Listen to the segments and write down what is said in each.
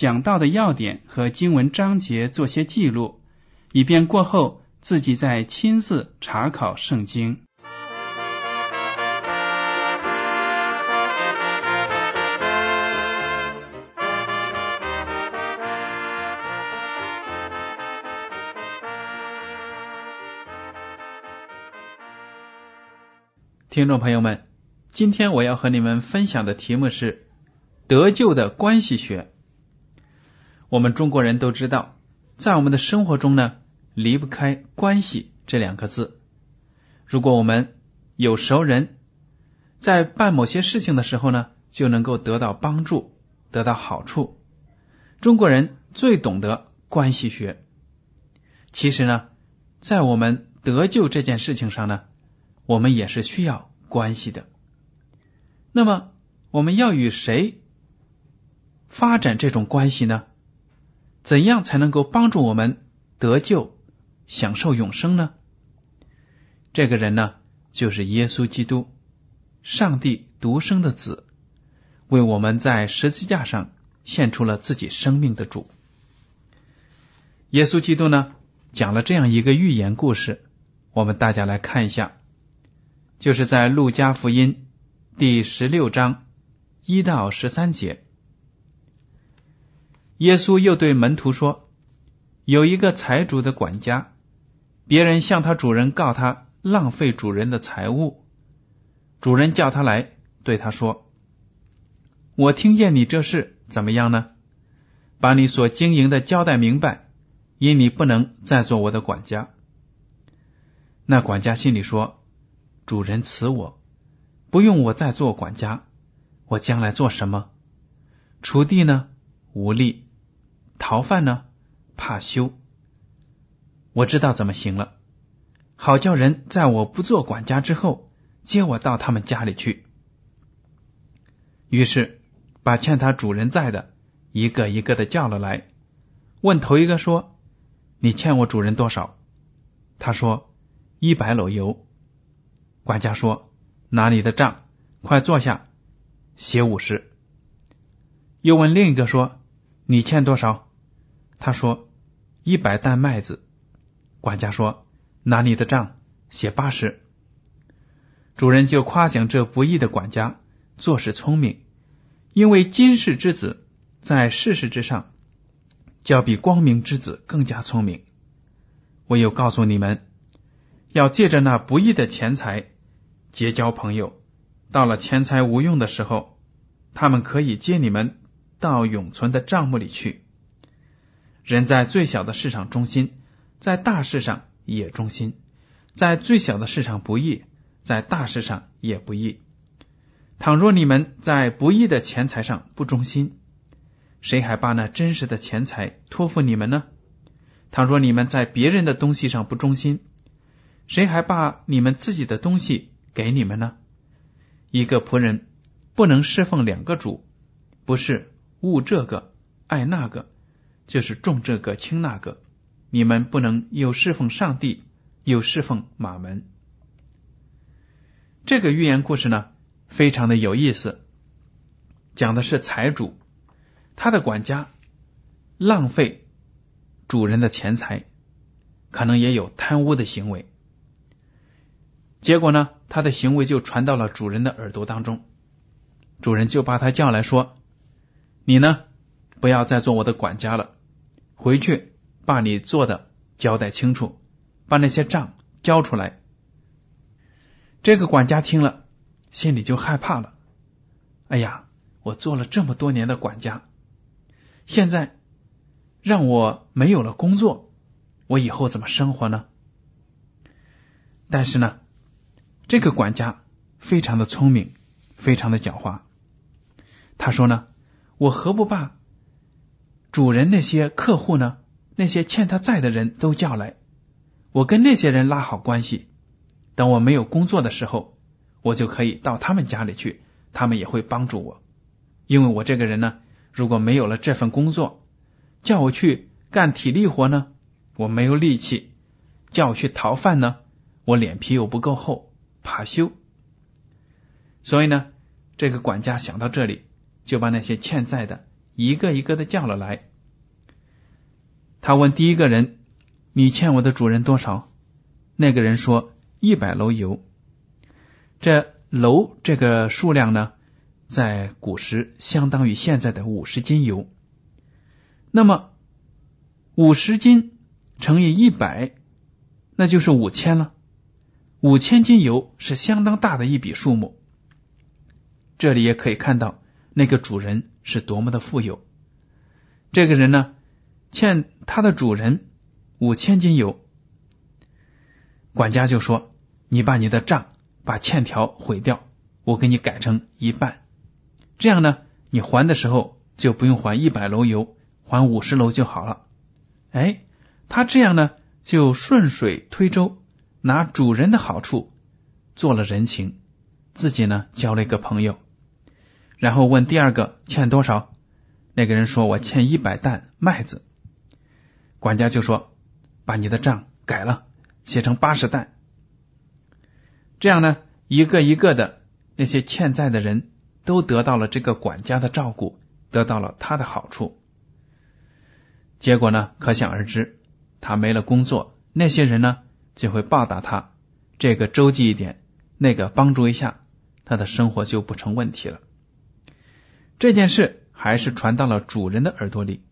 讲到的要点和经文章节做些记录，以便过后自己再亲自查考圣经。听众朋友们，今天我要和你们分享的题目是得救的关系学。我们中国人都知道，在我们的生活中呢，离不开“关系”这两个字。如果我们有熟人，在办某些事情的时候呢，就能够得到帮助，得到好处。中国人最懂得关系学。其实呢，在我们得救这件事情上呢。我们也是需要关系的。那么，我们要与谁发展这种关系呢？怎样才能够帮助我们得救、享受永生呢？这个人呢，就是耶稣基督，上帝独生的子，为我们在十字架上献出了自己生命的主。耶稣基督呢，讲了这样一个寓言故事，我们大家来看一下。就是在路加福音第十六章一到十三节，耶稣又对门徒说：“有一个财主的管家，别人向他主人告他浪费主人的财物，主人叫他来，对他说：‘我听见你这事怎么样呢？把你所经营的交代明白，因你不能再做我的管家。’那管家心里说。”主人辞我，不用我再做管家，我将来做什么？锄地呢，无力；逃犯呢，怕羞。我知道怎么行了，好叫人在我不做管家之后，接我到他们家里去。于是把欠他主人债的一个一个的叫了来，问头一个说：“你欠我主人多少？”他说：“一百篓油。”管家说：“拿你的账，快坐下，写五十。”又问另一个说：“你欠多少？”他说：“一百担麦子。”管家说：“拿你的账，写八十。”主人就夸奖这不义的管家做事聪明，因为今世之子在世事之上，就要比光明之子更加聪明。我又告诉你们。要借着那不义的钱财结交朋友，到了钱财无用的时候，他们可以接你们到永存的账目里去。人在最小的市场中心，在大事上也忠心；在最小的市场不易，在大事上也不易。倘若你们在不易的钱财上不忠心，谁还把那真实的钱财托付你们呢？倘若你们在别人的东西上不忠心，谁还把你们自己的东西给你们呢？一个仆人不能侍奉两个主，不是恶这个爱那个，就是重这个轻那个。你们不能又侍奉上帝，又侍奉马门。这个寓言故事呢，非常的有意思，讲的是财主他的管家浪费主人的钱财，可能也有贪污的行为。结果呢，他的行为就传到了主人的耳朵当中，主人就把他叫来说：“你呢，不要再做我的管家了，回去把你做的交代清楚，把那些账交出来。”这个管家听了，心里就害怕了。哎呀，我做了这么多年的管家，现在让我没有了工作，我以后怎么生活呢？但是呢，这个管家非常的聪明，非常的狡猾。他说呢，我何不把主人那些客户呢，那些欠他债的人都叫来，我跟那些人拉好关系。等我没有工作的时候，我就可以到他们家里去，他们也会帮助我。因为我这个人呢，如果没有了这份工作，叫我去干体力活呢，我没有力气；叫我去讨饭呢，我脸皮又不够厚，怕羞。所以呢，这个管家想到这里，就把那些欠债的一个一个的叫了来。他问第一个人：“你欠我的主人多少？”那个人说。一百篓油，这篓这个数量呢，在古时相当于现在的五十斤油。那么五十斤乘以一百，那就是五千了。五千斤油是相当大的一笔数目。这里也可以看到那个主人是多么的富有。这个人呢，欠他的主人五千斤油，管家就说。你把你的账把欠条毁掉，我给你改成一半，这样呢，你还的时候就不用还一百篓油，还五十篓就好了。哎，他这样呢，就顺水推舟，拿主人的好处做了人情，自己呢交了一个朋友。然后问第二个欠多少，那个人说我欠一百担麦子，管家就说把你的账改了，写成八十担。这样呢，一个一个的那些欠债的人都得到了这个管家的照顾，得到了他的好处。结果呢，可想而知，他没了工作，那些人呢就会报答他，这个周济一点，那个帮助一下，他的生活就不成问题了。这件事还是传到了主人的耳朵里，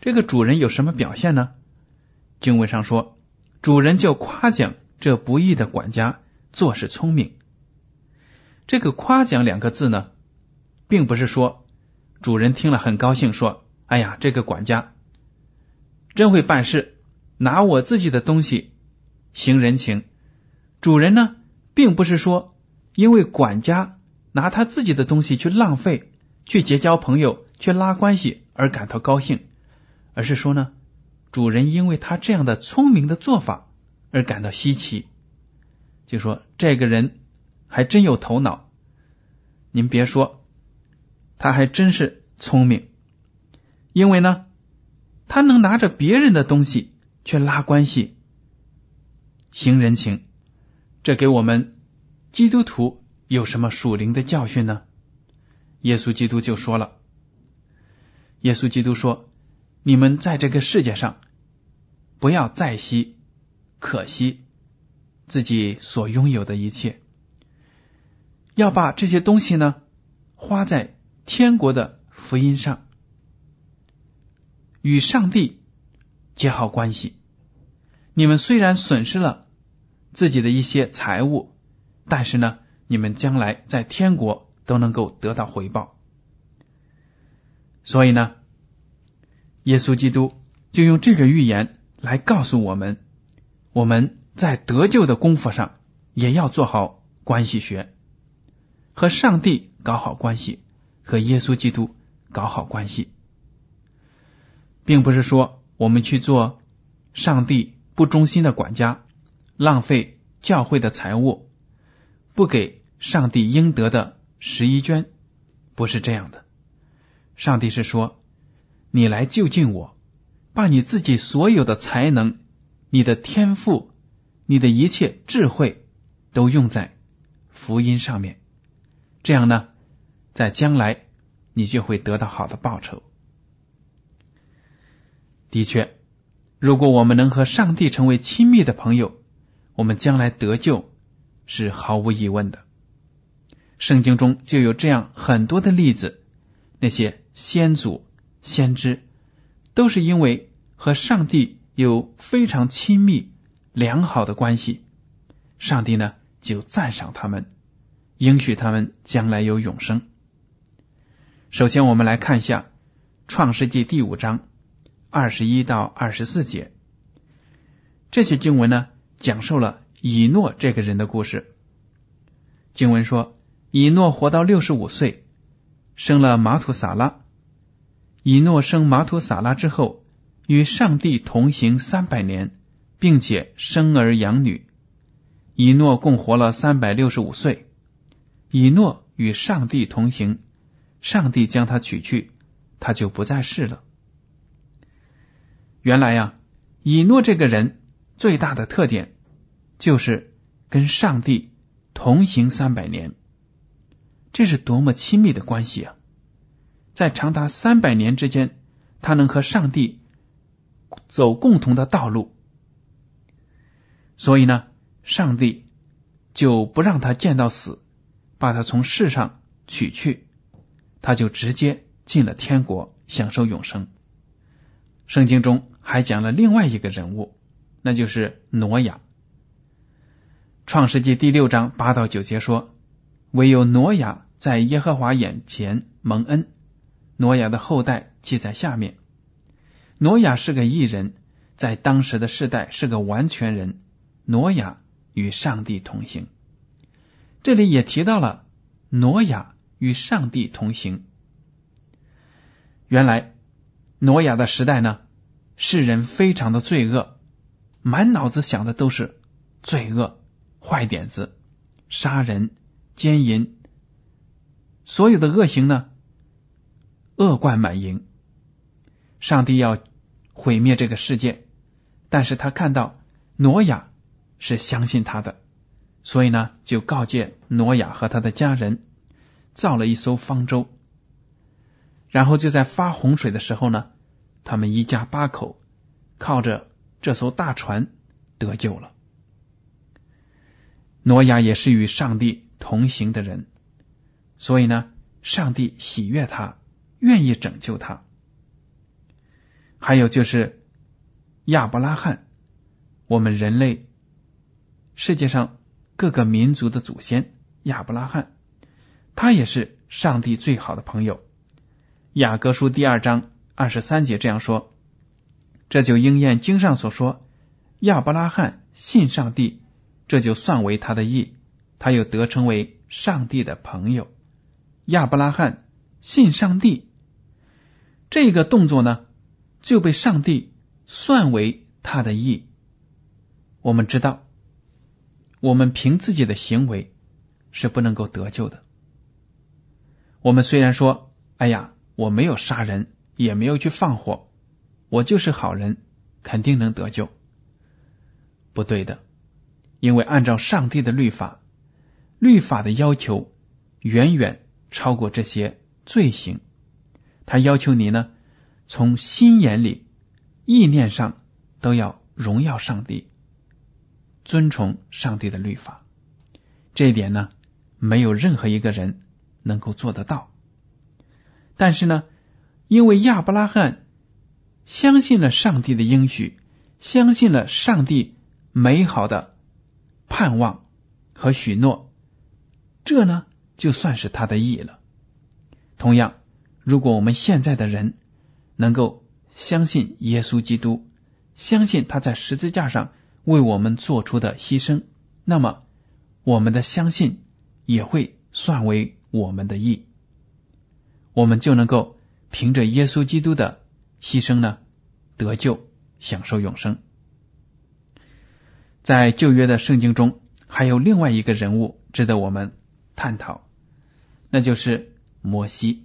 这个主人有什么表现呢？经文上说，主人就夸奖这不义的管家。做事聪明，这个夸奖两个字呢，并不是说主人听了很高兴，说：“哎呀，这个管家真会办事，拿我自己的东西行人情。”主人呢，并不是说因为管家拿他自己的东西去浪费、去结交朋友、去拉关系而感到高兴，而是说呢，主人因为他这样的聪明的做法而感到稀奇。就说这个人还真有头脑，您别说，他还真是聪明，因为呢，他能拿着别人的东西去拉关系、行人情，这给我们基督徒有什么属灵的教训呢？耶稣基督就说了，耶稣基督说：“你们在这个世界上，不要再惜可惜。”自己所拥有的一切，要把这些东西呢花在天国的福音上，与上帝结好关系。你们虽然损失了自己的一些财物，但是呢，你们将来在天国都能够得到回报。所以呢，耶稣基督就用这个预言来告诉我们，我们。在得救的功夫上，也要做好关系学，和上帝搞好关系，和耶稣基督搞好关系，并不是说我们去做上帝不忠心的管家，浪费教会的财物，不给上帝应得的十一捐，不是这样的。上帝是说，你来就近我，把你自己所有的才能，你的天赋。你的一切智慧都用在福音上面，这样呢，在将来你就会得到好的报酬。的确，如果我们能和上帝成为亲密的朋友，我们将来得救是毫无疑问的。圣经中就有这样很多的例子，那些先祖先知，都是因为和上帝有非常亲密良好的关系，上帝呢就赞赏他们，应许他们将来有永生。首先，我们来看一下《创世纪》第五章二十一到二十四节，这些经文呢讲述了以诺这个人的故事。经文说，以诺活到六十五岁，生了马土撒拉。以诺生马土撒拉之后，与上帝同行三百年，并且生儿养女。以诺共活了三百六十五岁。以诺与上帝同行。上帝将他取去，他就不再是了。原来呀，以诺这个人最大的特点就是跟上帝同行三百年，这是多么亲密的关系啊！在长达三百年之间，他能和上帝走共同的道路，所以呢，上帝就不让他见到死，把他从世上取去。他就直接进了天国，享受永生。圣经中还讲了另外一个人物，那就是挪亚。创世纪第六章八到九节说：“唯有挪亚在耶和华眼前蒙恩。”挪亚的后代记在下面。挪亚是个异人，在当时的世代是个完全人。挪亚与上帝同行。这里也提到了挪亚。与上帝同行。原来，挪亚的时代呢，世人非常的罪恶，满脑子想的都是罪恶、坏点子、杀人、奸淫，所有的恶行呢，恶贯满盈。上帝要毁灭这个世界，但是他看到挪亚是相信他的，所以呢，就告诫挪亚和他的家人。造了一艘方舟，然后就在发洪水的时候呢，他们一家八口靠着这艘大船得救了。挪亚也是与上帝同行的人，所以呢，上帝喜悦他，愿意拯救他。还有就是亚伯拉罕，我们人类世界上各个民族的祖先亚伯拉罕。他也是上帝最好的朋友。雅各书第二章二十三节这样说：“这就应验经上所说，亚伯拉罕信上帝，这就算为他的义，他又得称为上帝的朋友。”亚伯拉罕信上帝，这个动作呢，就被上帝算为他的义。我们知道，我们凭自己的行为是不能够得救的。我们虽然说，哎呀，我没有杀人，也没有去放火，我就是好人，肯定能得救。不对的，因为按照上帝的律法，律法的要求远远超过这些罪行。他要求你呢，从心眼里、意念上都要荣耀上帝，遵从上帝的律法。这一点呢，没有任何一个人。能够做得到，但是呢，因为亚伯拉罕相信了上帝的应许，相信了上帝美好的盼望和许诺，这呢就算是他的义了。同样，如果我们现在的人能够相信耶稣基督，相信他在十字架上为我们做出的牺牲，那么我们的相信也会算为。我们的义，我们就能够凭着耶稣基督的牺牲呢，得救，享受永生。在旧约的圣经中，还有另外一个人物值得我们探讨，那就是摩西，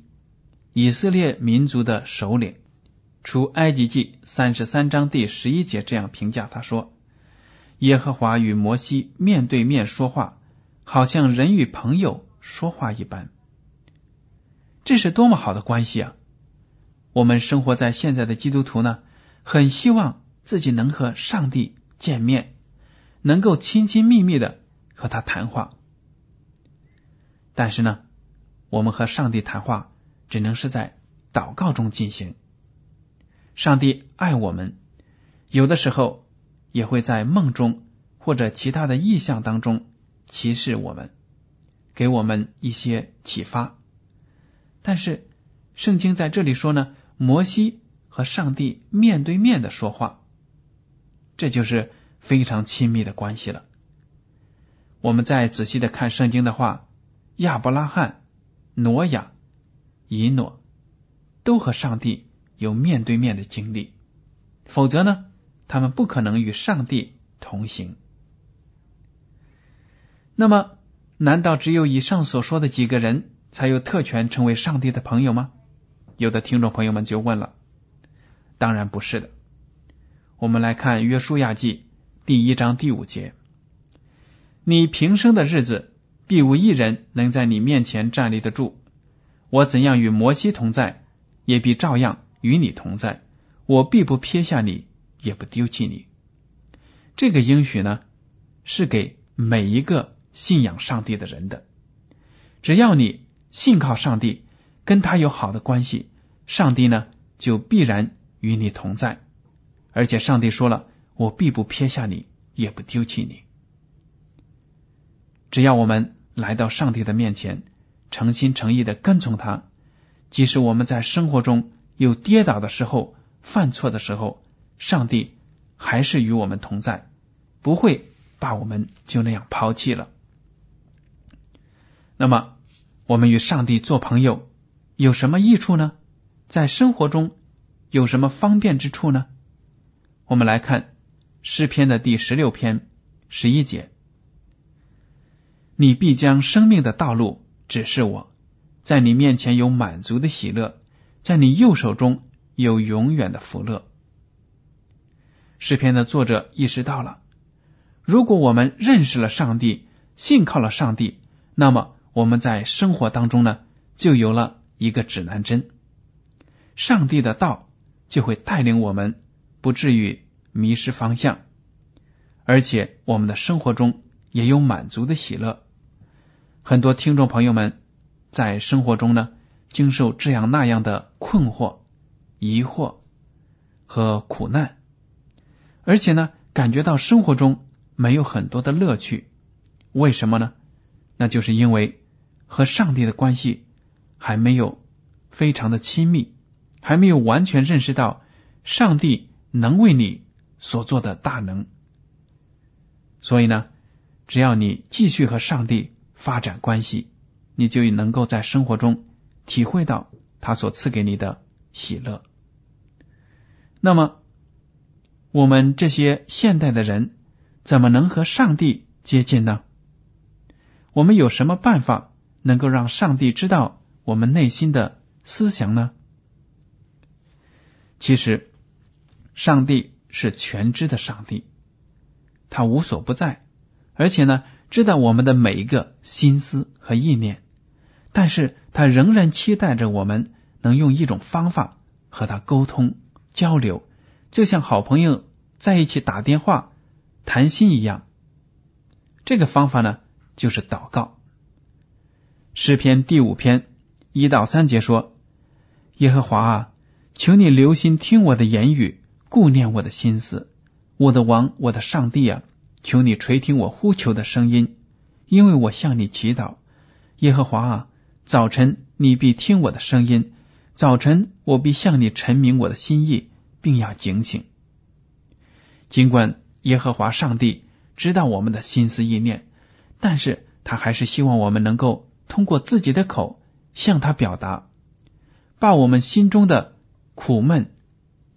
以色列民族的首领。出埃及记三十三章第十一节这样评价他说：“耶和华与摩西面对面说话，好像人与朋友。”说话一般，这是多么好的关系啊！我们生活在现在的基督徒呢，很希望自己能和上帝见面，能够亲亲密密的和他谈话。但是呢，我们和上帝谈话只能是在祷告中进行，上帝爱我们，有的时候也会在梦中或者其他的意象当中启示我们，给我们一些启发。但是圣经在这里说呢，摩西和上帝面对面的说话，这就是非常亲密的关系了。我们再仔细的看圣经的话，亚伯拉罕、挪亚、以诺都和上帝。有面对面的经历，否则呢，他们不可能与上帝同行。那么，难道只有以上所说的几个人才有特权成为上帝的朋友吗？有的听众朋友们就问了，当然不是的。我们来看约书亚记第一章第五节：“你平生的日子，必无一人能在你面前站立得住。我怎样与摩西同在，也必照样。”与你同在，我必不撇下你，也不丢弃你。这个应许呢，是给每一个信仰上帝的人的。只要你信靠上帝，跟他有好的关系，上帝呢就必然与你同在。而且上帝说了，我必不撇下你，也不丢弃你。只要我们来到上帝的面前，诚心诚意的跟从他，即使我们在生活中。有跌倒的时候，犯错的时候，上帝还是与我们同在，不会把我们就那样抛弃了。那么，我们与上帝做朋友有什么益处呢？在生活中有什么方便之处呢？我们来看诗篇的第十六篇十一节：“你必将生命的道路指示我，在你面前有满足的喜乐。”在你右手中有永远的福乐。诗篇的作者意识到了，如果我们认识了上帝，信靠了上帝，那么我们在生活当中呢，就有了一个指南针。上帝的道就会带领我们，不至于迷失方向，而且我们的生活中也有满足的喜乐。很多听众朋友们在生活中呢。经受这样那样的困惑、疑惑和苦难，而且呢，感觉到生活中没有很多的乐趣。为什么呢？那就是因为和上帝的关系还没有非常的亲密，还没有完全认识到上帝能为你所做的大能。所以呢，只要你继续和上帝发展关系，你就能够在生活中。体会到他所赐给你的喜乐。那么，我们这些现代的人怎么能和上帝接近呢？我们有什么办法能够让上帝知道我们内心的思想呢？其实，上帝是全知的上帝，他无所不在，而且呢，知道我们的每一个心思和意念。但是他仍然期待着我们能用一种方法和他沟通交流，就像好朋友在一起打电话谈心一样。这个方法呢，就是祷告。诗篇第五篇一到三节说：“耶和华啊，求你留心听我的言语，顾念我的心思。我的王，我的上帝啊，求你垂听我呼求的声音，因为我向你祈祷。耶和华啊。”早晨，你必听我的声音；早晨，我必向你陈明我的心意，并要警醒。尽管耶和华上帝知道我们的心思意念，但是他还是希望我们能够通过自己的口向他表达，把我们心中的苦闷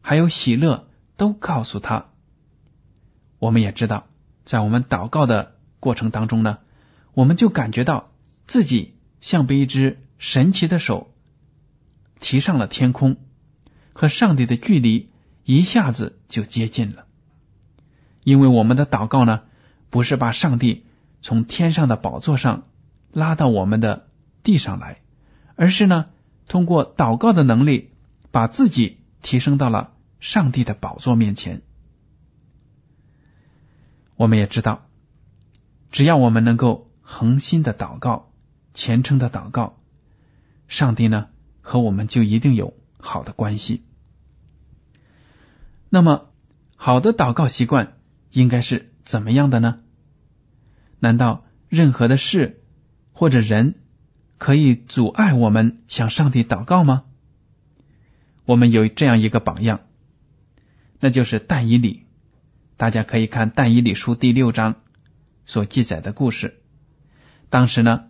还有喜乐都告诉他。我们也知道，在我们祷告的过程当中呢，我们就感觉到自己。像被一只神奇的手提上了天空，和上帝的距离一下子就接近了。因为我们的祷告呢，不是把上帝从天上的宝座上拉到我们的地上来，而是呢，通过祷告的能力，把自己提升到了上帝的宝座面前。我们也知道，只要我们能够恒心的祷告。虔诚的祷告，上帝呢和我们就一定有好的关系。那么，好的祷告习惯应该是怎么样的呢？难道任何的事或者人可以阻碍我们向上帝祷告吗？我们有这样一个榜样，那就是但以理。大家可以看《但以理书》第六章所记载的故事。当时呢，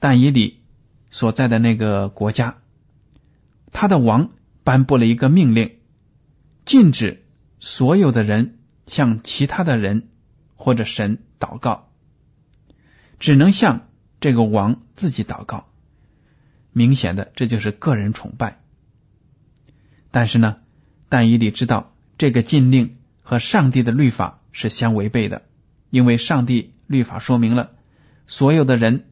但以理所在的那个国家，他的王颁布了一个命令，禁止所有的人向其他的人或者神祷告，只能向这个王自己祷告。明显的，这就是个人崇拜。但是呢，但以理知道这个禁令。和上帝的律法是相违背的，因为上帝律法说明了，所有的人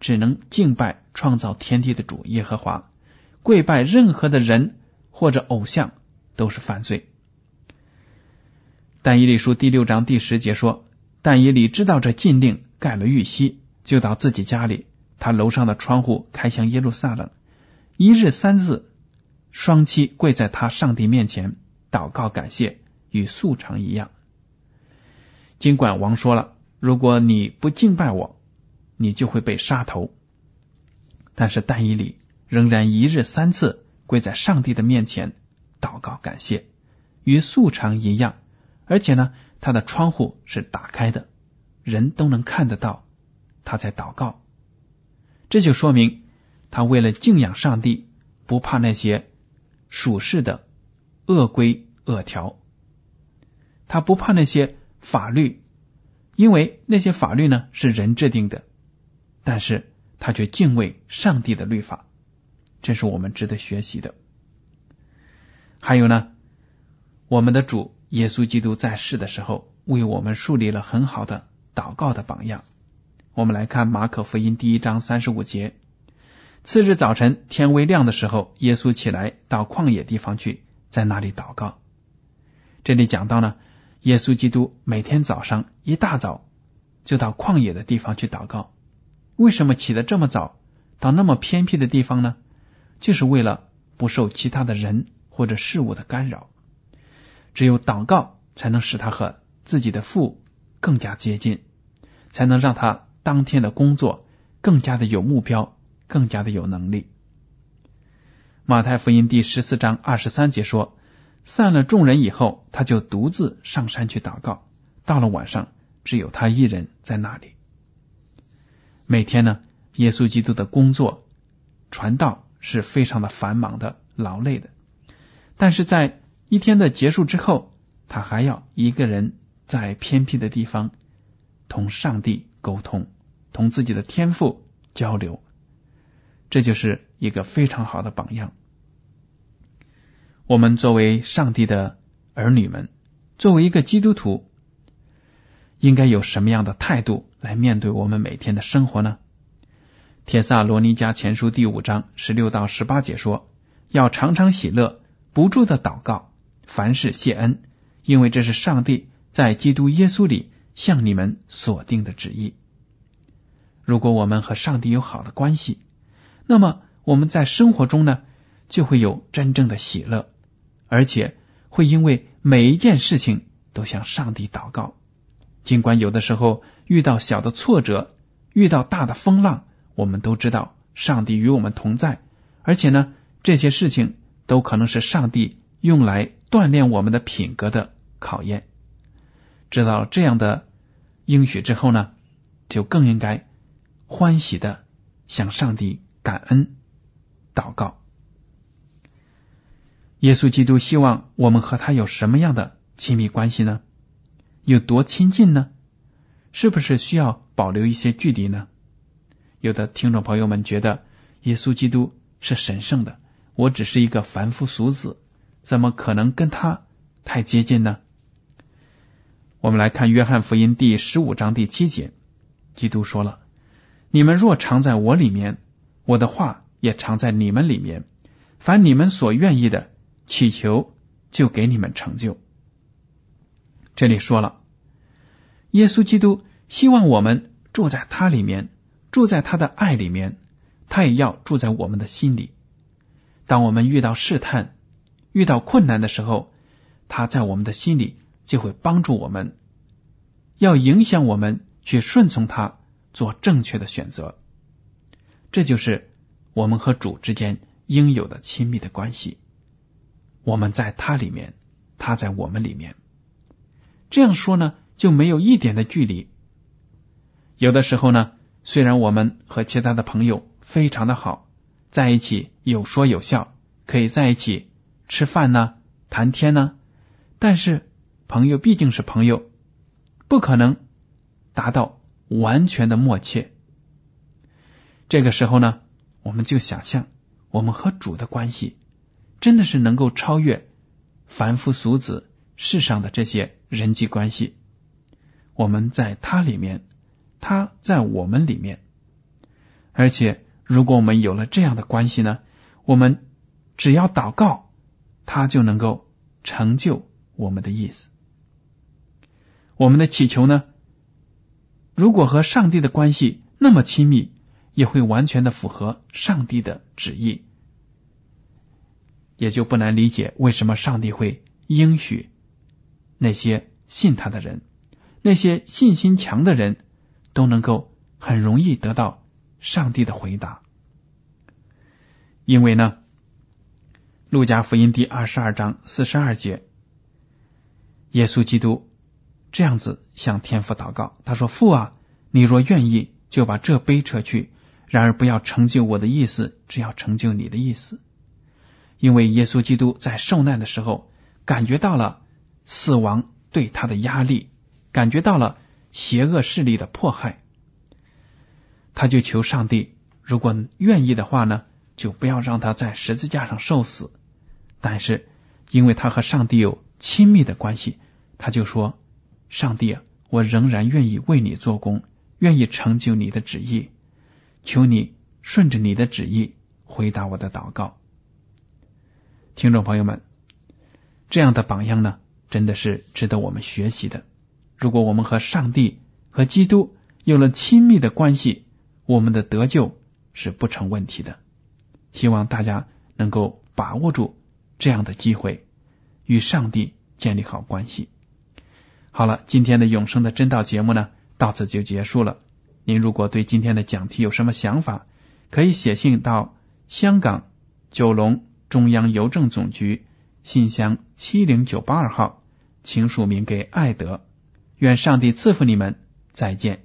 只能敬拜创造天地的主耶和华，跪拜任何的人或者偶像都是犯罪。但以理书第六章第十节说，但以理知道这禁令，盖了玉玺，就到自己家里，他楼上的窗户开向耶路撒冷，一日三次，双膝跪在他上帝面前祷告感谢。与素常一样。尽管王说了，如果你不敬拜我，你就会被杀头。但是但以理仍然一日三次跪在上帝的面前祷告感谢，与素常一样。而且呢，他的窗户是打开的，人都能看得到他在祷告。这就说明他为了敬仰上帝，不怕那些属世的恶规恶条。他不怕那些法律，因为那些法律呢是人制定的，但是他却敬畏上帝的律法，这是我们值得学习的。还有呢，我们的主耶稣基督在世的时候，为我们树立了很好的祷告的榜样。我们来看马可福音第一章三十五节：次日早晨天微亮的时候，耶稣起来到旷野地方去，在那里祷告。这里讲到呢。耶稣基督每天早上一大早就到旷野的地方去祷告。为什么起得这么早，到那么偏僻的地方呢？就是为了不受其他的人或者事物的干扰。只有祷告，才能使他和自己的父更加接近，才能让他当天的工作更加的有目标，更加的有能力。马太福音第十四章二十三节说。散了众人以后，他就独自上山去祷告。到了晚上，只有他一人在那里。每天呢，耶稣基督的工作传道是非常的繁忙的、劳累的。但是在一天的结束之后，他还要一个人在偏僻的地方同上帝沟通，同自己的天赋交流。这就是一个非常好的榜样。我们作为上帝的儿女们，作为一个基督徒，应该有什么样的态度来面对我们每天的生活呢？帖萨罗尼迦前书第五章十六到十八节说：“要常常喜乐，不住的祷告，凡事谢恩，因为这是上帝在基督耶稣里向你们所定的旨意。”如果我们和上帝有好的关系，那么我们在生活中呢，就会有真正的喜乐。而且会因为每一件事情都向上帝祷告，尽管有的时候遇到小的挫折，遇到大的风浪，我们都知道上帝与我们同在。而且呢，这些事情都可能是上帝用来锻炼我们的品格的考验。知道这样的应许之后呢，就更应该欢喜的向上帝感恩祷告。耶稣基督希望我们和他有什么样的亲密关系呢？有多亲近呢？是不是需要保留一些距离呢？有的听众朋友们觉得耶稣基督是神圣的，我只是一个凡夫俗子，怎么可能跟他太接近呢？我们来看约翰福音第十五章第七节，基督说了：“你们若常在我里面，我的话也常在你们里面，凡你们所愿意的。”祈求就给你们成就。这里说了，耶稣基督希望我们住在他里面，住在他的爱里面，他也要住在我们的心里。当我们遇到试探、遇到困难的时候，他在我们的心里就会帮助我们，要影响我们去顺从他，做正确的选择。这就是我们和主之间应有的亲密的关系。我们在他里面，他在我们里面。这样说呢，就没有一点的距离。有的时候呢，虽然我们和其他的朋友非常的好，在一起有说有笑，可以在一起吃饭呢、谈天呢，但是朋友毕竟是朋友，不可能达到完全的默契。这个时候呢，我们就想象我们和主的关系，真的是能够超越凡夫俗子世上的这些人际关系。我们在他里面，他在我们里面，而且如果我们有了这样的关系呢，我们只要祷告，他就能够成就我们的意思。我们的祈求呢，如果和上帝的关系那么亲密。也会完全的符合上帝的旨意，也就不难理解为什么上帝会应许那些信他的人，那些信心强的人都能够很容易得到上帝的回答。因为呢，《路加福音》第二十二章四十二节，耶稣基督这样子向天父祷告，他说：“父啊，你若愿意，就把这杯撤去。”然而，不要成就我的意思，只要成就你的意思。因为耶稣基督在受难的时候，感觉到了死亡对他的压力，感觉到了邪恶势力的迫害，他就求上帝，如果愿意的话呢，就不要让他在十字架上受死。但是，因为他和上帝有亲密的关系，他就说：“上帝啊，我仍然愿意为你做工，愿意成就你的旨意。”求你顺着你的旨意回答我的祷告，听众朋友们，这样的榜样呢，真的是值得我们学习的。如果我们和上帝和基督有了亲密的关系，我们的得救是不成问题的。希望大家能够把握住这样的机会，与上帝建立好关系。好了，今天的永生的真道节目呢，到此就结束了。您如果对今天的讲题有什么想法，可以写信到香港九龙中央邮政总局信箱七零九八二号，请署名给艾德。愿上帝赐福你们，再见。